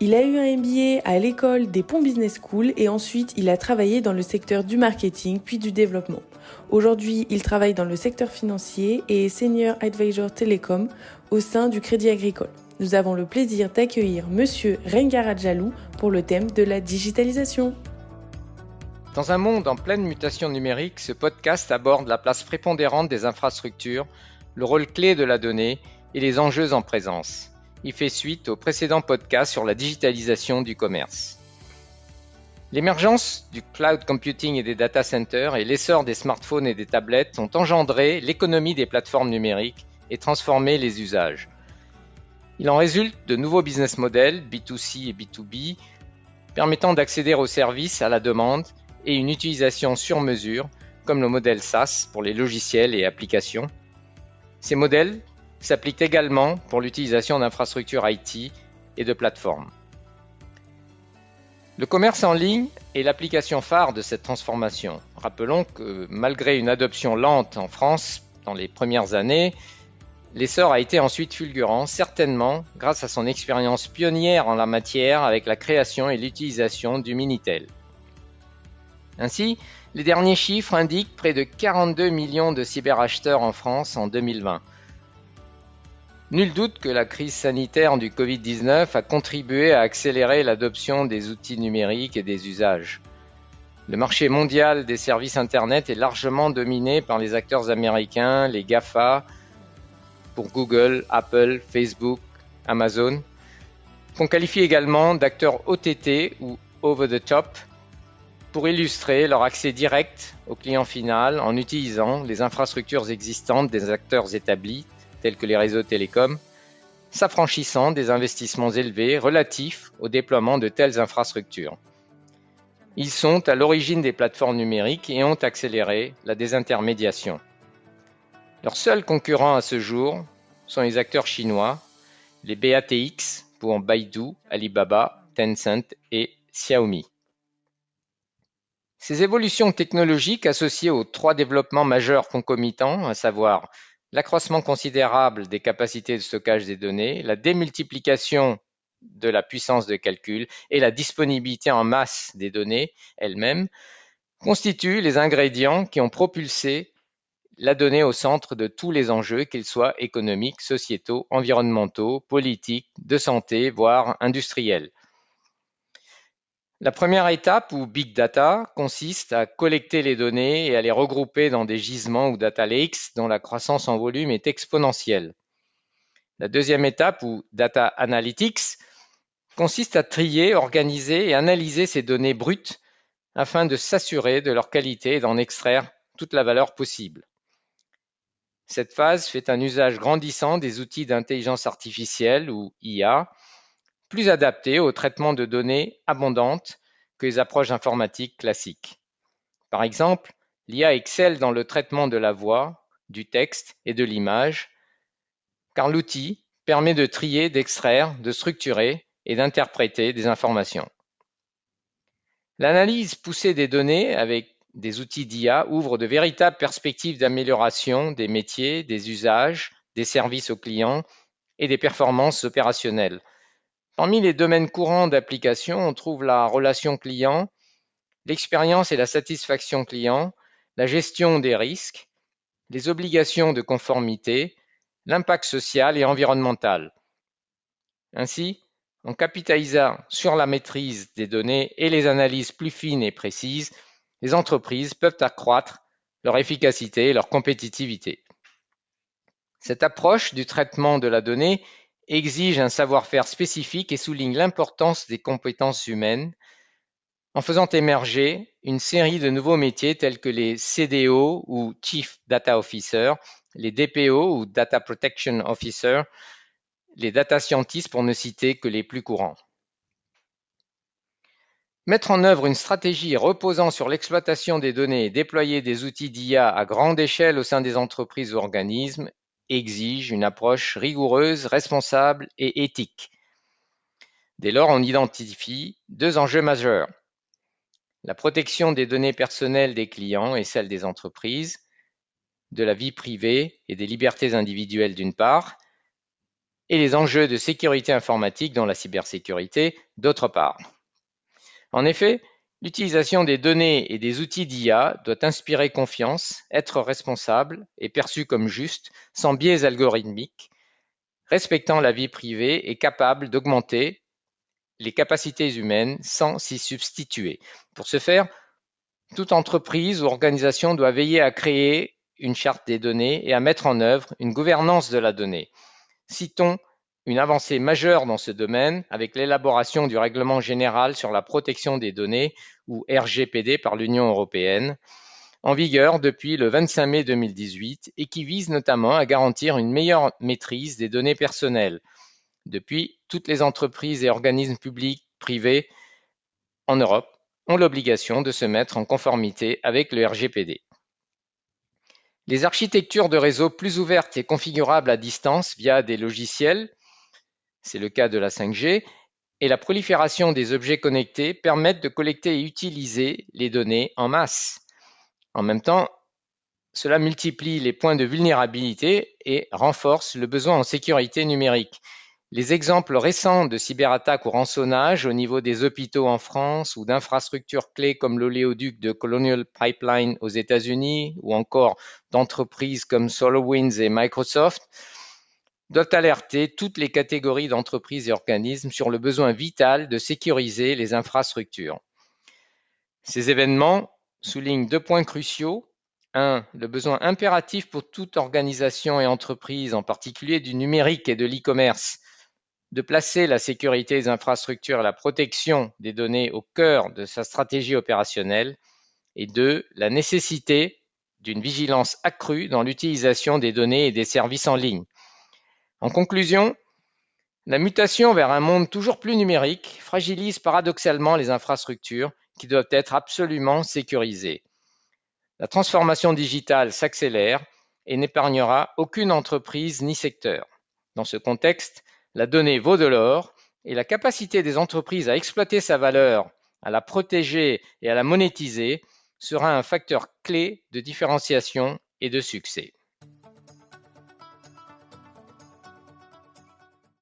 Il a eu un MBA à l'école des Ponts Business School et ensuite il a travaillé dans le secteur du marketing puis du développement. Aujourd'hui, il travaille dans le secteur financier et est Senior Advisor Télécom au sein du Crédit Agricole. Nous avons le plaisir d'accueillir Monsieur Rengaradjalou pour le thème de la digitalisation. Dans un monde en pleine mutation numérique, ce podcast aborde la place prépondérante des infrastructures, le rôle clé de la donnée et les enjeux en présence. Il fait suite au précédent podcast sur la digitalisation du commerce. L'émergence du cloud computing et des data centers et l'essor des smartphones et des tablettes ont engendré l'économie des plateformes numériques et transformé les usages. Il en résulte de nouveaux business models B2C et B2B permettant d'accéder aux services à la demande et une utilisation sur mesure comme le modèle SaaS pour les logiciels et applications. Ces modèles s'applique également pour l'utilisation d'infrastructures IT et de plateformes. Le commerce en ligne est l'application phare de cette transformation. Rappelons que malgré une adoption lente en France dans les premières années, l'essor a été ensuite fulgurant, certainement grâce à son expérience pionnière en la matière avec la création et l'utilisation du Minitel. Ainsi, les derniers chiffres indiquent près de 42 millions de cyberacheteurs en France en 2020, Nul doute que la crise sanitaire du Covid-19 a contribué à accélérer l'adoption des outils numériques et des usages. Le marché mondial des services Internet est largement dominé par les acteurs américains, les GAFA, pour Google, Apple, Facebook, Amazon, qu'on qualifie également d'acteurs OTT ou over the top pour illustrer leur accès direct au client final en utilisant les infrastructures existantes des acteurs établis tels que les réseaux télécoms, s'affranchissant des investissements élevés relatifs au déploiement de telles infrastructures. Ils sont à l'origine des plateformes numériques et ont accéléré la désintermédiation. Leurs seuls concurrents à ce jour sont les acteurs chinois, les BATX pour Baidu, Alibaba, Tencent et Xiaomi. Ces évolutions technologiques associées aux trois développements majeurs concomitants, à savoir l'accroissement considérable des capacités de stockage des données, la démultiplication de la puissance de calcul et la disponibilité en masse des données elles-mêmes constituent les ingrédients qui ont propulsé la donnée au centre de tous les enjeux, qu'ils soient économiques, sociétaux, environnementaux, politiques, de santé, voire industriels. La première étape, ou big data, consiste à collecter les données et à les regrouper dans des gisements ou data lakes dont la croissance en volume est exponentielle. La deuxième étape, ou data analytics, consiste à trier, organiser et analyser ces données brutes afin de s'assurer de leur qualité et d'en extraire toute la valeur possible. Cette phase fait un usage grandissant des outils d'intelligence artificielle ou IA plus adapté au traitement de données abondantes que les approches informatiques classiques. Par exemple, l'IA excelle dans le traitement de la voix, du texte et de l'image, car l'outil permet de trier, d'extraire, de structurer et d'interpréter des informations. L'analyse poussée des données avec des outils d'IA ouvre de véritables perspectives d'amélioration des métiers, des usages, des services aux clients et des performances opérationnelles, Parmi les domaines courants d'application, on trouve la relation client, l'expérience et la satisfaction client, la gestion des risques, les obligations de conformité, l'impact social et environnemental. Ainsi, en capitalisant sur la maîtrise des données et les analyses plus fines et précises, les entreprises peuvent accroître leur efficacité et leur compétitivité. Cette approche du traitement de la donnée exige un savoir-faire spécifique et souligne l'importance des compétences humaines en faisant émerger une série de nouveaux métiers tels que les CDO ou Chief Data Officer, les DPO ou Data Protection Officer, les data scientists pour ne citer que les plus courants. Mettre en œuvre une stratégie reposant sur l'exploitation des données et déployer des outils d'IA à grande échelle au sein des entreprises ou organismes exige une approche rigoureuse, responsable et éthique. Dès lors, on identifie deux enjeux majeurs. La protection des données personnelles des clients et celles des entreprises, de la vie privée et des libertés individuelles d'une part, et les enjeux de sécurité informatique dans la cybersécurité, d'autre part. En effet, l'utilisation des données et des outils d'IA doit inspirer confiance, être responsable et perçue comme juste, sans biais algorithmiques, respectant la vie privée et capable d'augmenter les capacités humaines sans s'y substituer. Pour ce faire, toute entreprise ou organisation doit veiller à créer une charte des données et à mettre en œuvre une gouvernance de la donnée. Citons une avancée majeure dans ce domaine avec l'élaboration du règlement général sur la protection des données ou RGPD par l'Union européenne, en vigueur depuis le 25 mai 2018 et qui vise notamment à garantir une meilleure maîtrise des données personnelles. Depuis, toutes les entreprises et organismes publics, privés en Europe ont l'obligation de se mettre en conformité avec le RGPD. Les architectures de réseau plus ouvertes et configurables à distance via des logiciels, c'est le cas de la 5G, et la prolifération des objets connectés permettent de collecter et utiliser les données en masse. En même temps, cela multiplie les points de vulnérabilité et renforce le besoin en sécurité numérique. Les exemples récents de cyberattaques ou rançonnage au niveau des hôpitaux en France ou d'infrastructures clés comme l'oléoduc de Colonial Pipeline aux États-Unis ou encore d'entreprises comme SolarWinds et Microsoft doivent alerter toutes les catégories d'entreprises et organismes sur le besoin vital de sécuriser les infrastructures. Ces événements soulignent deux points cruciaux. Un, le besoin impératif pour toute organisation et entreprise, en particulier du numérique et de l'e-commerce, de placer la sécurité des infrastructures et la protection des données au cœur de sa stratégie opérationnelle, et deux, la nécessité d'une vigilance accrue dans l'utilisation des données et des services en ligne. En conclusion, la mutation vers un monde toujours plus numérique fragilise paradoxalement les infrastructures qui doivent être absolument sécurisées. La transformation digitale s'accélère et n'épargnera aucune entreprise ni secteur. Dans ce contexte, la donnée vaut de l'or et la capacité des entreprises à exploiter sa valeur, à la protéger et à la monétiser sera un facteur clé de différenciation et de succès.